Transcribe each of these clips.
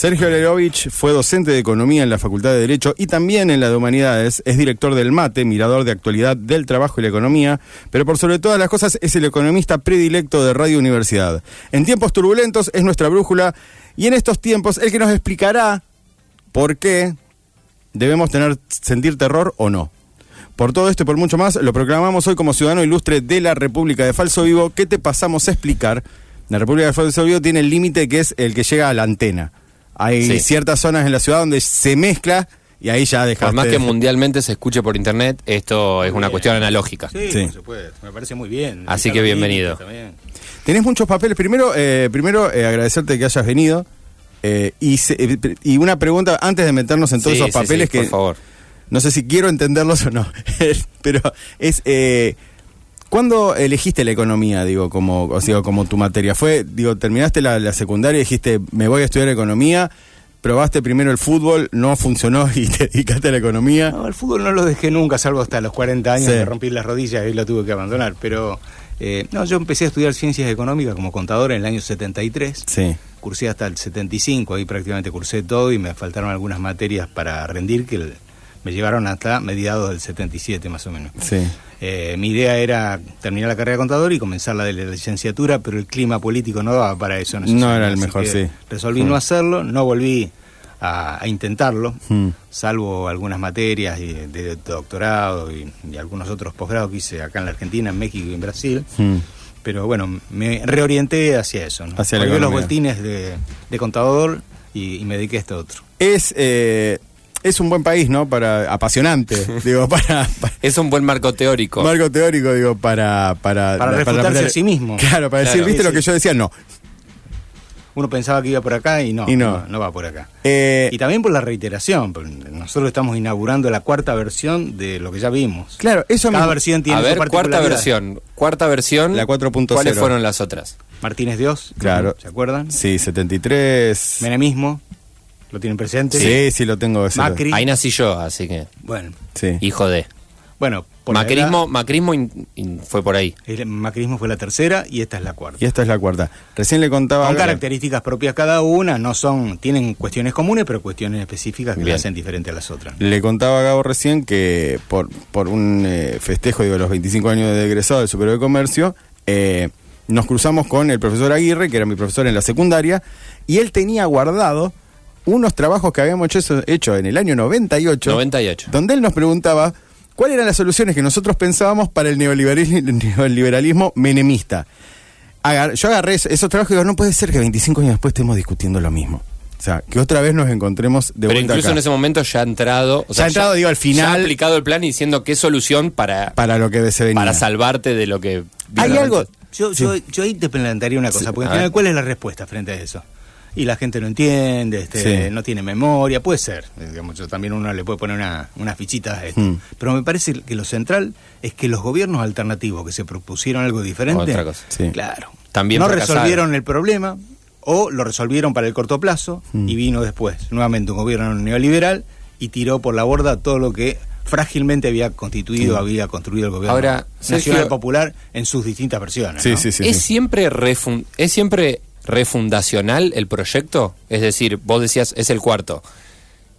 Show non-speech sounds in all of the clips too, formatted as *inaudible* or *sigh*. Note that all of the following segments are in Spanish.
Sergio Lerovich fue docente de Economía en la Facultad de Derecho y también en la de Humanidades. Es director del MATE, mirador de actualidad del trabajo y la economía, pero por sobre todas las cosas es el economista predilecto de Radio Universidad. En tiempos turbulentos es nuestra brújula y en estos tiempos el que nos explicará por qué debemos tener, sentir terror o no. Por todo esto y por mucho más, lo proclamamos hoy como ciudadano ilustre de la República de Falso Vivo, que te pasamos a explicar. La República de Falso Vivo tiene el límite que es el que llega a la antena. Hay ciertas zonas en la ciudad donde se mezcla y ahí ya dejaste... Por más que mundialmente se escuche por internet, esto es una cuestión analógica. Sí, sí. Por Me parece muy bien. Así que bienvenido. Tenés muchos papeles. Primero, eh, primero eh, agradecerte que hayas venido. Eh, y, y una pregunta antes de meternos en todos esos papeles que... Por favor. No sé si quiero entenderlos o no, *laughs* pero es... ¿Cuándo elegiste la economía, digo, como, o como tu materia? ¿Fue, digo, terminaste la, secundaria y dijiste, me voy a estudiar economía? ¿Probaste primero el fútbol, no funcionó *laughs* y te dedicaste a la economía? No, el fútbol no lo dejé nunca, salvo hasta los 40 años, me rompí las rodillas y lo tuve que abandonar. Pero, eh, no, yo empecé a estudiar ciencias económicas como contador en el año 73. Sí. Cursé hasta el 75, ahí prácticamente cursé todo y me faltaron algunas materias para rendir que me llevaron hasta mediados del 77 más o menos. Sí. Eh, mi idea era terminar la carrera de contador y comenzar la de la licenciatura, pero el clima político no daba para eso. No, era el mejor, sí. Resolví no hacerlo, no volví a, intentarlo, mm. salvo algunas materias de, doctorado y, algunos otros posgrados que hice acá en la Argentina, en México y en Brasil. Mm. Pero bueno, me reorienté hacia eso. ¿no? Hacia los vueltines de, contador y, me dediqué a esto otro. Es eh, es un buen país, ¿no? Para apasionante, *laughs* digo, para, es un buen marco teórico. Marco teórico, digo, para para para, refutarse a sí mismo. Claro, para decir, ¿viste lo que yo decía? No. Uno pensaba que iba por acá y no, y no. no, va por acá. Eh, y también por la reiteración, nosotros estamos inaugurando la cuarta versión de lo que ya vimos. Claro, eso Cada versión tiene A ver, cuarta versión, cuarta versión. La 4.0. ¿Cuáles fueron las otras? Martínez Dios. Claro. ¿Se acuerdan? Sí, 73. Menemismo. ¿Lo tienen presente? Sí, sí, lo tengo. Macri. Ahí nací yo, así que. Bueno. Sí. Hijo de. Bueno, por macrismo, macrismo fue por ahí. El macrismo fue la tercera y esta es la cuarta. Y esta es la cuarta. Recién le contaba. Con características propias cada una, no son, tienen cuestiones comunes, pero cuestiones específicas que la hacen diferente a las otras. Le contaba a Gabo recién que por, por un eh, festejo digo, de los 25 años de egresado del Superior de Comercio, eh, nos cruzamos con el profesor Aguirre, que era mi profesor en la secundaria, y él tenía guardado unos trabajos que habíamos hecho, en el año 98, 98, donde él nos preguntaba cuáles eran las soluciones que nosotros pensábamos para el neoliberalismo, menemista. yo agarré esos, trabajos y digo, no puede ser que 25 años después estemos discutiendo lo mismo. O sea, que otra vez nos encontremos de Pero incluso en ese momento ya ha entrado. ya ha entrado, digo, al final. Ya ha aplicado el plan y diciendo qué solución para. Para lo que se venía. Para salvarte de lo que. Hay algo. Yo, yo, yo, ahí te plantearía una cosa, porque al final, ¿cuál es la respuesta frente a eso? Y la gente no entiende, este, no tiene memoria, puede ser, digamos, también uno le puede poner una, una fichita a esto. Hmm. Pero me parece que lo central es que los gobiernos alternativos que se propusieron algo diferente, claro, también no resolvieron el problema o lo resolvieron para el corto plazo hmm. y vino después nuevamente un gobierno neoliberal y tiró por la borda todo lo que frágilmente había constituido, había construido el gobierno Ahora, nacional popular en sus distintas versiones. es siempre es siempre refundacional el proyecto? Es decir, vos decías, es el cuarto.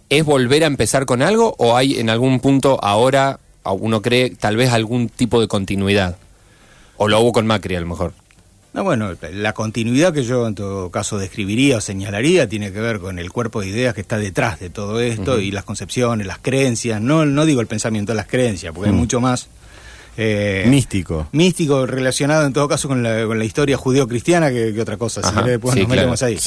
¿Es volver a empezar con algo o hay en algún punto ahora, uno cree, tal vez algún tipo de continuidad? ¿O lo hubo con Macri a lo mejor? No, bueno, la continuidad que yo en todo caso describiría o señalaría tiene que ver con el cuerpo de ideas que está detrás de todo esto y las concepciones, las creencias. No, no digo el pensamiento, las creencias, porque hay mucho más eh, místico. Místico, relacionado en todo caso con la, con la historia judeo-cristiana que, otra cosa. si después nos metemos ahí.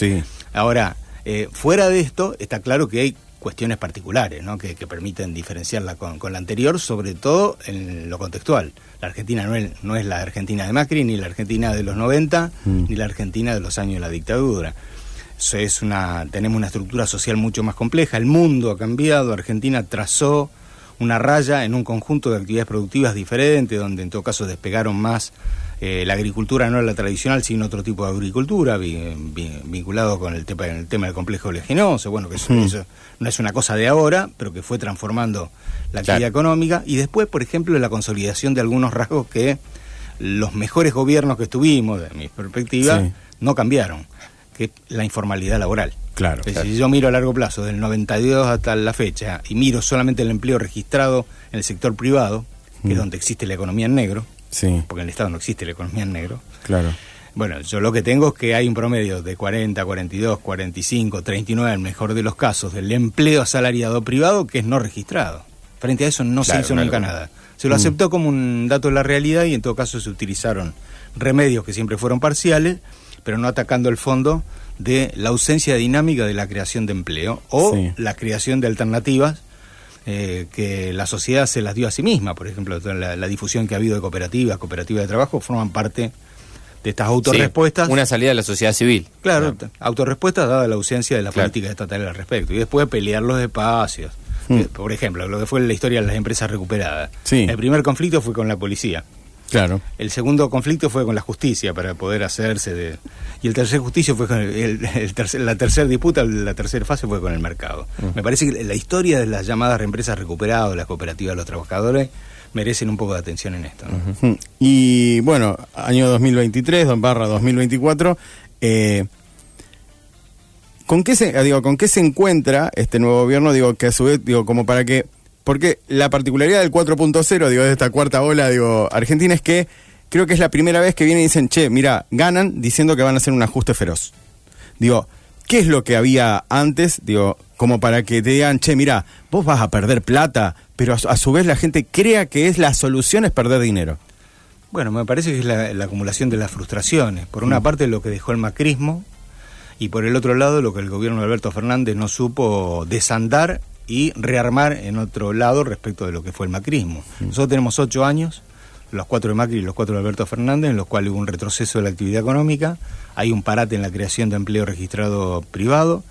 Ahora, eh, fuera de esto, está claro que hay cuestiones particulares ¿no? que, permiten diferenciarla con, con, la anterior, sobre todo en lo contextual. La Argentina no es, no es la Argentina de Macri, ni la Argentina de los 90, mm. ni la Argentina de los años de la dictadura. es una, tenemos una estructura social mucho más compleja, el mundo ha cambiado, Argentina trazó una raya en un conjunto de actividades productivas diferentes, donde en todo caso despegaron más eh, la agricultura no la tradicional, sino otro tipo de agricultura, vinculado con el tema, el tema del complejo leginoso, bueno, que hmm. eso, no es una cosa de ahora, pero que fue transformando la actividad económica, y después, por ejemplo, la consolidación de algunos rasgos que los mejores gobiernos que estuvimos, de mi perspectiva, no cambiaron, que la informalidad laboral. Claro, Si yo miro a largo plazo, del 92 hasta la fecha, y miro solamente el empleo registrado en el sector privado, que es hmm. donde existe la economía en negro, porque en el Estado no existe la economía en negro. Claro. Bueno, yo lo que tengo es que hay un promedio de 40, 42, 45, 39, en el mejor de los casos, del empleo asalariado privado que es no registrado. Frente a eso no se hizo nunca nada. Se lo mm. aceptó como un dato de la realidad y en todo caso se utilizaron remedios que siempre fueron parciales, pero no atacando el fondo de la ausencia dinámica de la creación de empleo o la creación de alternativas eh, que la sociedad se las dio a sí misma. Por ejemplo, la, difusión que ha habido de cooperativas, cooperativas de trabajo, forman parte de estas autorrespuestas. una salida de la sociedad civil. Claro, autorrespuestas dada la ausencia de la política estatal al respecto. Y después pelear los espacios. Mm. Eh, por ejemplo, lo que fue la historia de las empresas recuperadas. El primer conflicto fue con la policía. Claro. El segundo conflicto fue con la justicia para poder hacerse de... Y el tercer justicio fue con el, la tercera disputa, la tercera fase fue con el mercado. Mm. Me parece que la historia de las llamadas empresas recuperadas, las cooperativas de los trabajadores, merecen un poco de atención en esto. Mm. Y bueno, año 2023, barra 2024, eh, ¿con, qué se, digo, ¿con qué se encuentra este nuevo gobierno? Digo, que a su vez, digo, como para que porque la particularidad del 4.0, digo, de esta cuarta ola, digo, Argentina es que creo que es la primera vez que vienen y dicen, che, mira, ganan diciendo que van a hacer un ajuste feroz. Digo, ¿qué es lo que había antes? Digo, como para que te digan, che, mira, vos vas a perder plata, pero a, su vez la gente crea que es la solución es perder dinero. Bueno, me parece que es la, acumulación de las frustraciones. Por una mm. parte, lo que dejó el macrismo, y por el otro lado, lo que el gobierno de Alberto Fernández no supo desandar y rearmar en otro lado respecto de lo que fue el macrismo. Nosotros tenemos ocho años, los cuatro de Macri y los cuatro de Alberto Fernández, en los cuales hubo un retroceso de la actividad económica, hay un parate en la creación de empleo registrado privado,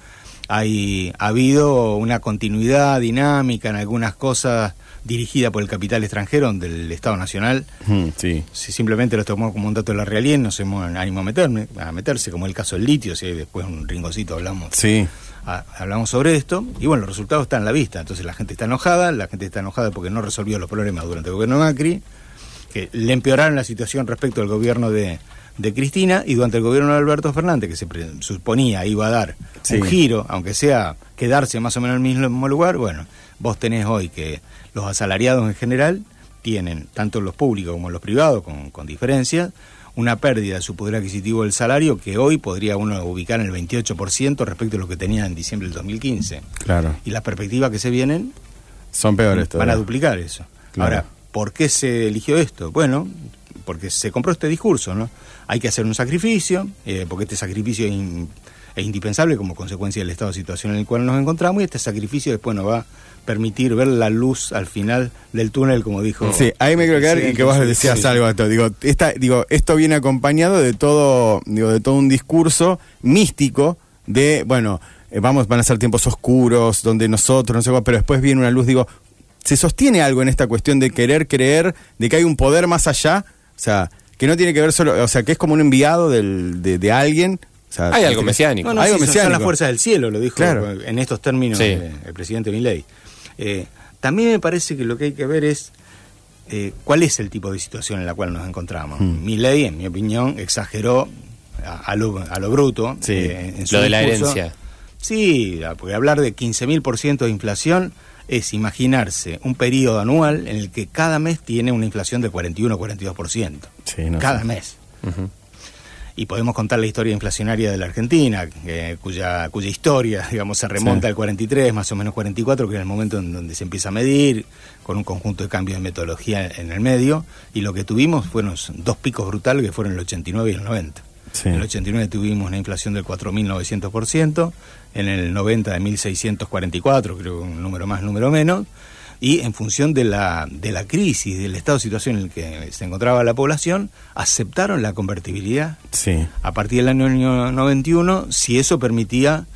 hay, ha habido una continuidad dinámica en algunas cosas dirigida por el capital extranjero del Estado Nacional. sí. Si simplemente lo tomamos como un dato de la realidad, no se ánimo a, meterme, a meterse, como el caso del litio, si hay después un ringocito hablamos. Sí hablamos sobre esto y bueno, los resultados están en la vista. Entonces la gente está enojada, la gente está enojada porque no resolvió los problemas durante el gobierno de Macri, que le empeoraron la situación respecto al gobierno de, de Cristina y durante el gobierno de Alberto Fernández, que se suponía iba a dar un giro, aunque sea quedarse más o menos en el mismo lugar, bueno, vos tenés hoy que los asalariados en general tienen, tanto los públicos como los privados, con, con diferencias, una pérdida de su poder adquisitivo del salario que hoy podría uno ubicar en el 28% respecto a lo que tenía en diciembre del 2015. Claro. Y las perspectivas que se vienen son peores Van a duplicar eso. Ahora, ¿por qué se eligió esto? Bueno, porque se compró este discurso, ¿no? Hay que hacer un sacrificio, eh, porque este sacrificio es, es indispensable como consecuencia del estado de situación en el cual nos encontramos y este sacrificio después nos va permitir ver la luz al final del túnel, como dijo. Sí, ahí me quiero quedar y que vos decías algo esto. Digo, esta, digo, esto viene acompañado de todo, digo, de todo un discurso místico de, bueno, eh, vamos, van a ser tiempos oscuros, donde nosotros, no sé pero después viene una luz, digo, ¿se sostiene algo en esta cuestión de querer creer, de que hay un poder más allá? O sea, que no tiene que ver solo, o sea, que es como un enviado del, de, alguien hay algo mesiánico. hay algo mesiánico. Son las fuerzas del cielo, lo dijo en estos términos el presidente Milei. Eh, también me parece que lo que hay que ver es eh, cuál es el tipo de situación en la cual nos encontramos. Hmm. Mi ley, en mi opinión, exageró a, lo, bruto. Eh, en lo de la herencia. Sí, porque hablar de 15.000% de inflación es imaginarse un periodo anual en el que cada mes tiene una inflación de 41 o 42%. cada mes y podemos contar la historia inflacionaria de la Argentina, cuya, cuya historia, *laughs* digamos, se remonta al 43, más o menos 44, que es el momento en donde se empieza a medir, con un conjunto de cambios de metodología en el medio, y lo que tuvimos fueron dos picos brutales que fueron el 89 y el 90. En el 89 tuvimos una inflación del 4.900%, en el 90 de 1.644, creo que un número más, número menos, y en función de la, de la crisis, del estado de situación en el que se encontraba la población, aceptaron la convertibilidad sí. a partir del año 91 si eso permitía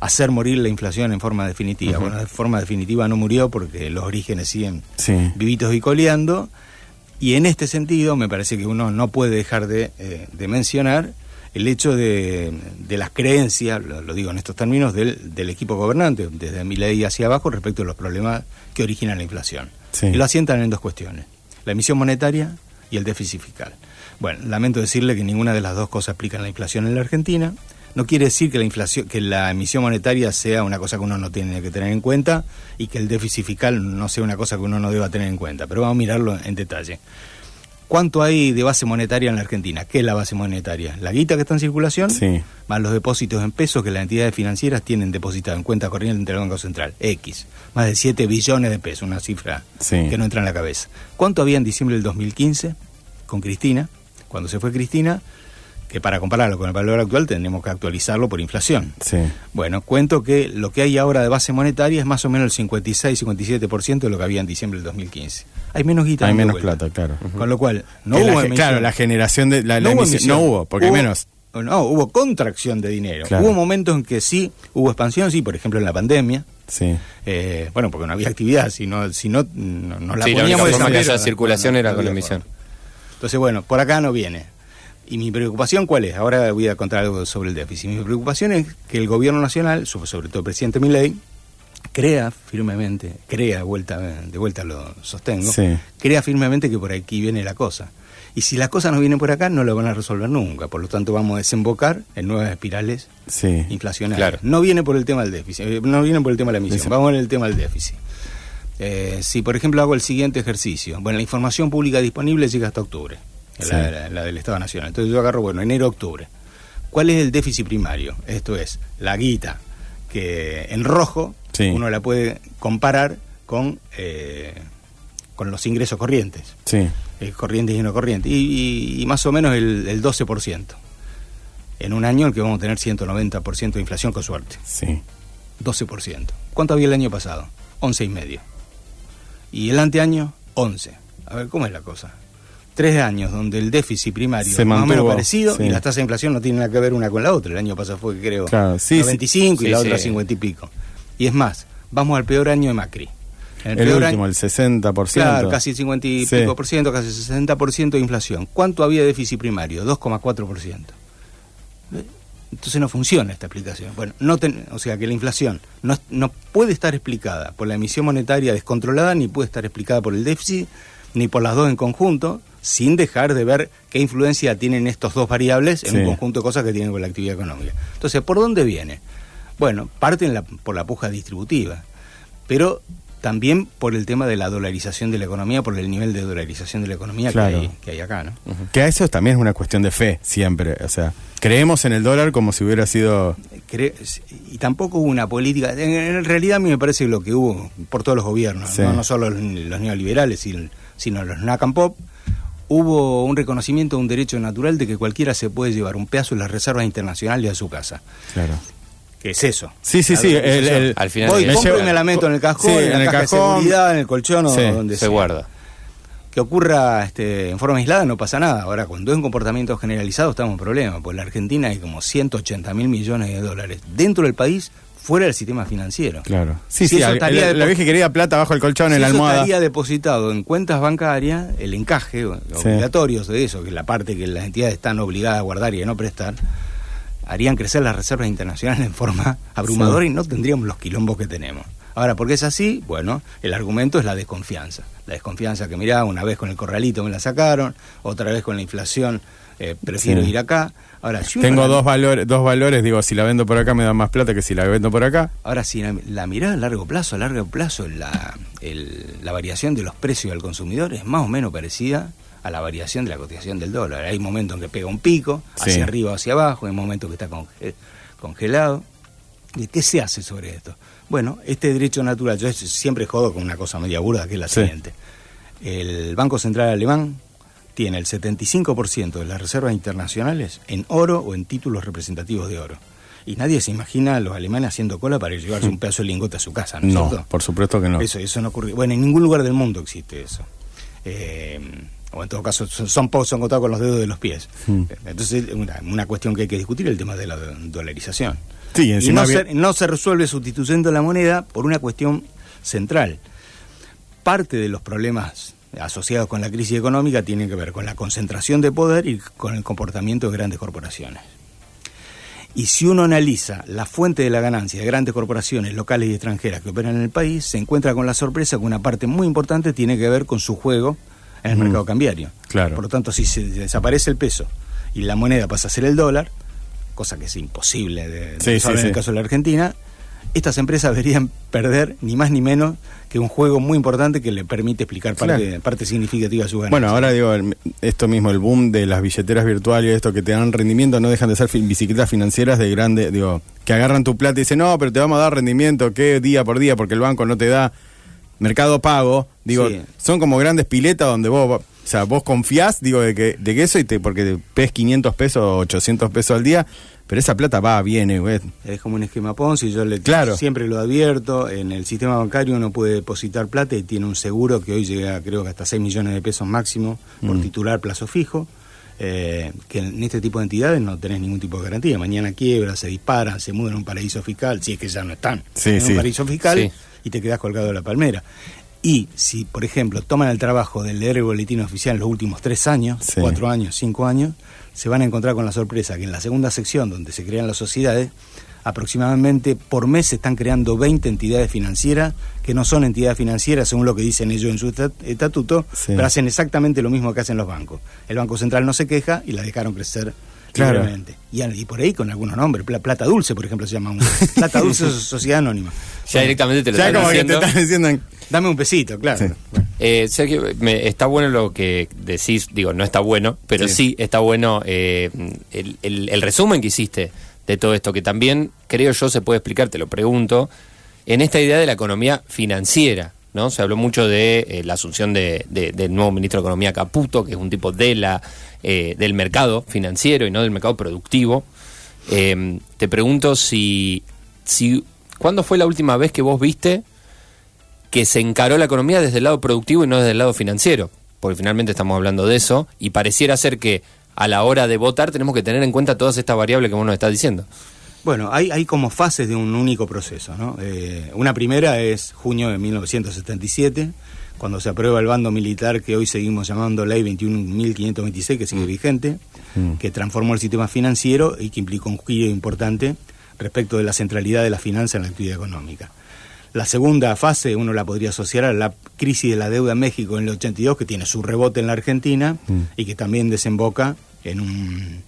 hacer morir la inflación en forma definitiva. Bueno, de forma definitiva no murió porque los orígenes siguen vivitos y coleando. Y en este sentido, me parece que uno no puede dejar de, eh, mencionar el hecho de, las creencias, lo, digo en estos términos, del, del equipo gobernante, desde mi ley hacia abajo, respecto a los problemas que originan la inflación. Y lo asientan en dos cuestiones, la emisión monetaria y el déficit fiscal. Bueno, lamento decirle que ninguna de las dos cosas explican la inflación en la Argentina. No quiere decir que la inflación, que la emisión monetaria sea una cosa que uno no tiene que tener en cuenta y que el déficit fiscal no sea una cosa que uno no deba tener en cuenta, pero vamos a mirarlo en detalle. ¿Cuánto hay de base monetaria en la Argentina? ¿Qué es la base monetaria? La guita que está en circulación, sí. más los depósitos en pesos que las entidades financieras tienen depositado en cuenta corriente del Banco Central, X. Más de 7 billones de pesos, una cifra que no entra en la cabeza. ¿Cuánto había en diciembre del 2015 con Cristina? Cuando se fue Cristina, que para compararlo con el valor actual tenemos que actualizarlo por inflación. Sí. Bueno, cuento que lo que hay ahora de base monetaria es más o menos el 56-57% de lo que había en diciembre del 2015. Hay menos guita. Hay menos plata, claro. Con lo cual, no hubo Claro, la generación de la, no, hubo, no hubo, porque hay menos. No, hubo contracción de dinero. Hubo momentos en que sí hubo expansión, sí, por ejemplo en la pandemia. Sí. Eh, bueno, porque no había actividad, si no, si no, nos la sí, poníamos la circulación era con la emisión. Entonces, bueno, por acá no viene. Y mi preocupación, ¿cuál es? Ahora voy a contar algo sobre el déficit. Mi preocupación es que el gobierno nacional, sobre todo el presidente Milei, crea firmemente, crea, vuelta, de vuelta lo sostengo, crea firmemente que por aquí viene la cosa. Y si las cosas no vienen por acá, no lo van a resolver nunca. Por lo tanto, vamos a desembocar en nuevas espirales inflacionarias. No viene por el tema del déficit, eh, no viene por el tema de la emisión, vamos en el tema del déficit. Eh, si, por ejemplo, hago el siguiente ejercicio, bueno, la información pública disponible llega hasta octubre la, del Estado Nacional. Entonces yo agarro, bueno, enero-octubre. ¿Cuál es el déficit primario? Esto es, la guita, que en rojo uno la puede comparar con, eh, con los ingresos corrientes. Sí. Eh, corrientes y no corrientes. Y, más o menos el, el 12%. En un año en que vamos a tener 190% de inflación con suerte. Sí. 12%. ¿Cuánto había el año pasado? 11,5. Y el anteaño, 11. A ver, ¿cómo es la cosa? tres años donde el déficit primario es más o menos parecido y las tasas de inflación no tienen nada que ver una con la otra. El año pasado fue, creo, claro, 95 y la otra 50 y pico. Y es más, vamos al peor año de Macri. el, el último, el 60%. Claro, casi 50 y pico por ciento, casi 60% de inflación. ¿Cuánto había de déficit primario? 2,4%. Entonces no funciona esta explicación. Bueno, no o sea que la inflación no, no puede estar explicada por la emisión monetaria descontrolada, ni puede estar explicada por el déficit, ni por las dos en conjunto, sin dejar de ver qué influencia tienen estos dos variables en un conjunto de cosas que tienen con la actividad económica. Entonces, ¿por dónde viene? Bueno, parten por la puja distributiva, pero también por el tema de la dolarización de la economía, por el nivel de dolarización de la economía que, hay, acá, ¿no? Que a eso también es una cuestión de fe, siempre. O sea, creemos en el dólar como si hubiera sido... y tampoco hubo una política... En, realidad a mí me parece lo que hubo por todos los gobiernos, no, solo los, neoliberales, sino, los NACAM POP, hubo un reconocimiento de un derecho natural de que cualquiera se puede llevar un pedazo de las reservas internacionales a su casa. Claro. ¿Qué es eso? Sí, sí, sí. El, al final Voy, compro un elemento en el cajón, en, el cajón, de seguridad, en el colchón o donde se guarda. Que ocurra este, en forma aislada no pasa nada. Ahora, cuando es un comportamiento generalizado estamos en problema. Porque en la Argentina hay como 180 mil millones de dólares dentro del país fuera del sistema financiero. Claro. Sí, sí, la, vieja quería plata bajo el colchón en la almohada. Eso estaría depositado en cuentas bancarias, el encaje obligatorios de eso, que es la parte que las entidades están obligadas a guardar y a no prestar, harían crecer las reservas internacionales en forma *laughs* abrumadora y no tendríamos los quilombos que tenemos. Ahora, ¿por qué es así? Bueno, el argumento es la desconfianza. La desconfianza que, mirá, una vez con el corralito me la sacaron, otra vez con la inflación eh, prefiero ir acá. Ahora, Tengo dos, valores, dos valores, digo, si la vendo por acá me da más plata que si la vendo por acá. Ahora, si la, mirada a largo plazo, a largo plazo, la, la variación de los precios al consumidor es más o menos parecida a la variación de la cotización del dólar. Hay momentos en que pega un pico, hacia arriba o hacia abajo, hay momentos que está congelado. ¿Y qué se hace sobre esto? Bueno, este derecho natural, yo siempre jodo con una cosa media burda que es la siguiente. El Banco Central Alemán tiene el 75% de las reservas internacionales en oro o en títulos representativos de oro. Y nadie se imagina a los alemanes haciendo cola para llevarse *laughs* un pedazo de lingote a su casa, ¿no, no por supuesto que no. Eso, eso no ocurre. Bueno, en ningún lugar del mundo existe eso. Eh, o en todo caso son pocos, son contados con los dedos de los pies. Mm. Entonces, una, una cuestión que hay que discutir el tema de la dolarización. Sí, y no, se, no se resuelve sustituyendo la moneda por una cuestión central. Parte de los problemas asociados con la crisis económica tienen que ver con la concentración de poder y con el comportamiento de grandes corporaciones. Y si uno analiza la fuente de la ganancia de grandes corporaciones locales y extranjeras que operan en el país, se encuentra con la sorpresa que una parte muy importante tiene que ver con su juego en el mm. mercado cambiario. Claro. Por lo tanto, si se desaparece el peso y la moneda pasa a ser el dólar, cosa que es imposible de, en el caso de la Argentina, estas empresas deberían perder ni más ni menos que un juego muy importante que le permite explicar parte, parte significativa de su ganancia. Bueno, ahora digo, esto mismo, el boom de las billeteras virtuales, esto que te dan rendimiento, no dejan de ser bicicletas financieras de grande, digo, que agarran tu plata y dicen, no, pero te vamos a dar rendimiento, que día por día, porque el banco no te da mercado pago, digo, son como grandes piletas donde vos o sea, vos confiás, digo, de que, de que eso y te, porque te 500 pesos o 800 pesos al día, pero esa plata va, viene, güey. Es como un esquema Ponzi, yo le, claro. siempre lo advierto, en el sistema bancario uno puede depositar plata y tiene un seguro que hoy llega creo que hasta 6 millones de pesos máximo por mm. titular plazo fijo. Eh, que en este tipo de entidades no tenés ningún tipo de garantía. Mañana quiebra, se disparan, se mudan a un paraíso fiscal, si es que ya no están en un paraíso fiscal y te quedás colgado de la palmera. Y si, por ejemplo, toman el trabajo de leer el boletín oficial en los últimos tres años, cuatro años, cinco años, se van a encontrar con la sorpresa que en la segunda sección, donde se crean las sociedades, aproximadamente por mes se están creando 20 entidades financieras que no son entidades financieras según lo que dicen ellos en su estatuto, pero hacen exactamente lo mismo que hacen los bancos. El Banco Central no se queja y la dejaron crecer claramente. Y, y, por ahí con algunos nombres, Plata Dulce, por ejemplo, se llama un Plata Dulce *laughs* Sociedad Anónima. Ya directamente te lo ya como Que te están diciendo Dame un pesito, claro. Eh, está bueno lo que decís, digo, no está bueno, pero sí, está bueno eh, el, resumen que hiciste de todo esto, que también creo yo se puede explicar, te lo pregunto, en esta idea de la economía financiera. ¿No? Se habló mucho de eh, la asunción de, del nuevo ministro de Economía Caputo, que es un tipo de la, del mercado financiero y no del mercado productivo. te pregunto si, si, ¿cuándo fue la última vez que vos viste que se encaró la economía desde el lado productivo y no desde el lado financiero, porque finalmente estamos hablando de eso, y pareciera ser que a la hora de votar tenemos que tener en cuenta todas estas variables que vos nos estás diciendo. Bueno, hay, hay como fases de un único proceso. ¿no? Eh, una primera es junio de 1977, cuando se aprueba el bando militar que hoy seguimos llamando Ley 21.526, que sigue mm. vigente, mm. que transformó el sistema financiero y que implicó un giro importante respecto de la centralidad de la finanza en la actividad económica. La segunda fase uno la podría asociar a la crisis de la deuda en México en el 82, que tiene su rebote en la Argentina mm. y que también desemboca en un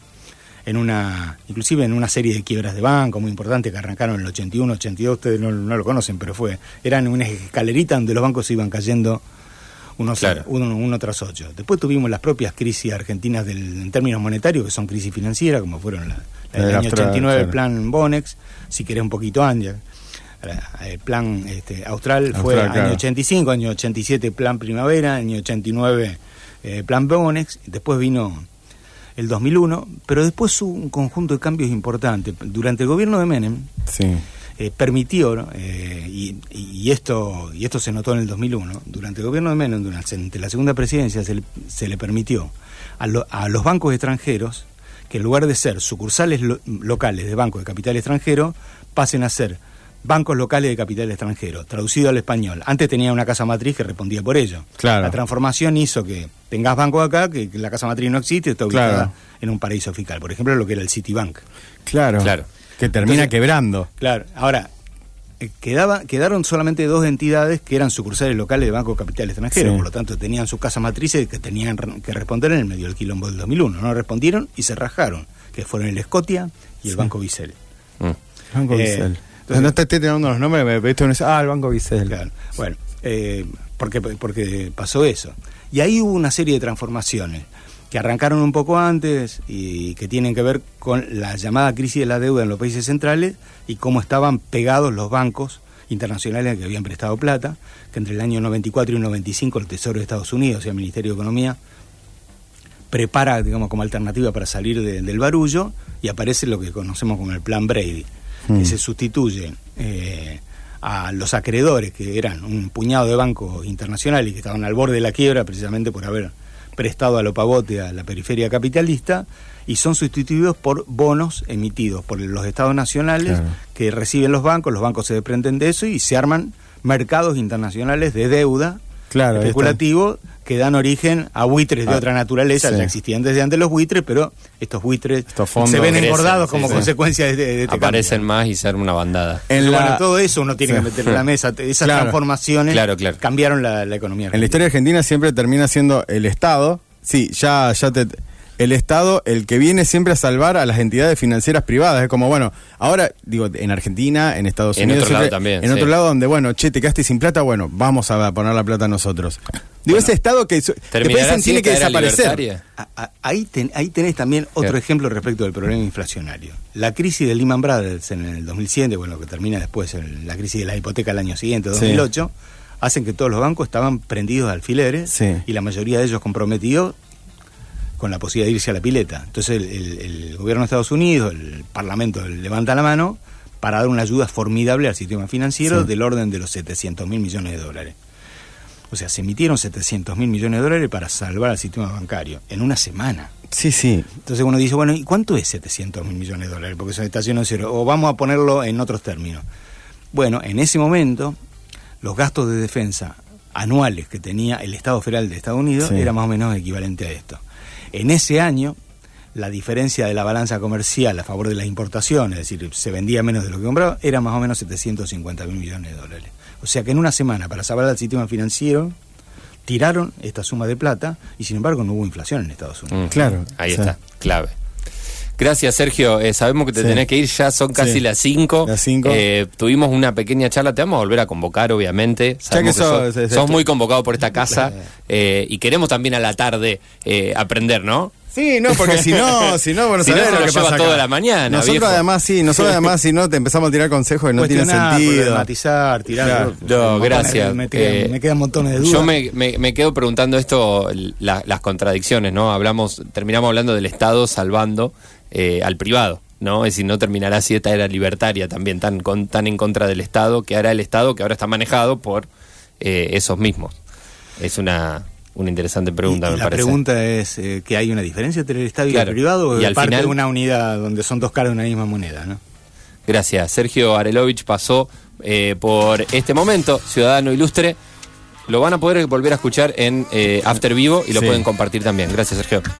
en una inclusive en una serie de quiebras de banco muy importantes que arrancaron en el 81, 82, ustedes no, lo conocen, pero fue eran una escalerita donde los bancos se iban cayendo uno, uno, tras otro. Después tuvimos las propias crisis argentinas del, en términos monetarios, que son crisis financieras, como fueron la, del año 89, el plan Bonex, si querés un poquito antes, el plan este, austral, fue año 85, año 87 plan primavera, año 89 eh, plan Bonex, después vino el 2001, pero después hubo un conjunto de cambios importantes. Durante el gobierno de Menem eh, permitió, eh, y, esto, y esto se notó en el 2001, durante el gobierno de Menem, durante la segunda presidencia, se le, se le permitió a, a, los bancos extranjeros que en lugar de ser sucursales locales de bancos de capital extranjero, pasen a ser bancos locales de capital extranjero, traducido al español. Antes tenía una casa matriz que respondía por ello. Claro. La transformación hizo que tengas banco acá, que, la casa matriz no existe, está ubicada en un paraíso fiscal. Por ejemplo, lo que era el Citibank. Claro. Claro. Que termina quebrando. Claro. Ahora, eh, quedaba, quedaron solamente dos entidades que eran sucursales locales de Banco de Capital Extranjero, por lo tanto tenían sus casas matrices que tenían que responder en el medio del quilombo del 2001. No respondieron y se rajaron, que fueron el Scotia y el Banco Vicel. Mm. Banco eh, no te estoy tirando los nombres, me pediste un... Ah, el Banco Vicel. Claro. Bueno, eh, porque, porque pasó eso. Y ahí hubo una serie de transformaciones que arrancaron un poco antes y que tienen que ver con la llamada crisis de la deuda en los países centrales y cómo estaban pegados los bancos internacionales que habían prestado plata, que entre el año 94 y 95 el Tesoro de Estados Unidos y el Ministerio de Economía prepara, digamos, como alternativa para salir del barullo y aparece lo que conocemos como el Plan Brady que mm. se sustituye eh, a los acreedores, que eran un puñado de bancos internacionales y que estaban al borde de la quiebra precisamente por haber prestado a lo pavote a la periferia capitalista, y son sustituidos por bonos emitidos por los estados nacionales que reciben los bancos, los bancos se desprenden de eso y se arman mercados internacionales de deuda claro, especulativo que dan origen a buitres de ah, otra naturaleza, ya existían desde antes los buitres, pero estos buitres se ven engordados como consecuencia de, este Aparecen más y se arma una bandada. En Bueno, todo eso uno tiene que meter en la *laughs* mesa, esas transformaciones cambiaron la, la economía. En la historia argentina siempre termina siendo el Estado, sí, ya, ya te el Estado el que viene siempre a salvar a las entidades financieras privadas. Es como, bueno, ahora, digo, en Argentina, en Estados Unidos. En otro lado también. En otro lado donde, bueno, che, te quedaste sin plata, bueno, vamos a poner la plata nosotros. Digo, ese Estado que, que tiene que desaparecer. ahí, ahí tenés también otro ejemplo respecto del problema inflacionario. La crisis de Lehman Brothers en el 2007, bueno, que termina después en la crisis de la hipoteca el año siguiente, 2008, hacen que todos los bancos estaban prendidos de alfileres y la mayoría de ellos comprometidos con la posibilidad de irse a la pileta. Entonces el, gobierno de Estados Unidos, el Parlamento levanta la mano para dar una ayuda formidable al sistema financiero del orden de los 700 mil millones de dólares. O sea, se emitieron 700 mil millones de dólares para salvar al sistema bancario en una semana. Sí, sí. Entonces uno dice, bueno, ¿y cuánto es 700 mil millones de dólares? Porque está lleno de cero. O vamos a ponerlo en otros términos. Bueno, en ese momento, los gastos de defensa anuales que tenía el Estado Federal de Estados Unidos era más o menos equivalente a esto. En ese año, la diferencia de la balanza comercial a favor de las importaciones, es decir, se vendía menos de lo que compraba, era más o menos 750 mil millones de dólares. O sea que en una semana, para salvar al sistema financiero, tiraron esta suma de plata y sin embargo no hubo inflación en Estados Unidos. Mm, claro. Ahí está, clave. Gracias, Sergio. Eh, sabemos que te tenés que ir, ya son casi las 5. Las 5. Eh, tuvimos una pequeña charla, te vamos a volver a convocar, obviamente. Sabemos que, sos, muy convocado por esta casa *laughs* eh, y queremos también a la tarde aprender, ¿no? Sí, no, porque si no, *laughs* si no, bueno, si sabés lo, que pasa toda la mañana. Nosotros además sí, nosotros además si no te empezamos a tirar consejos que no tienen sentido. matizar, tirar. No, gracias. Me, quedan, montones de dudas. Yo me, me, quedo preguntando esto, las contradicciones, ¿no? Hablamos, terminamos hablando del Estado salvando eh, al privado. ¿no? Es decir, no terminará así esta era libertaria también, tan, con, tan en contra del Estado, que hará el Estado que ahora está manejado por eh, esos mismos. Es una, una interesante pregunta, me la pregunta es eh, que hay una diferencia entre el Estado y el privado o y al parte de una unidad donde son dos caras de una misma moneda, ¿no? Gracias. Sergio Arelovich pasó por este momento, Ciudadano Ilustre. Lo van a poder volver a escuchar en After Vivo y lo pueden compartir también. Gracias, Sergio.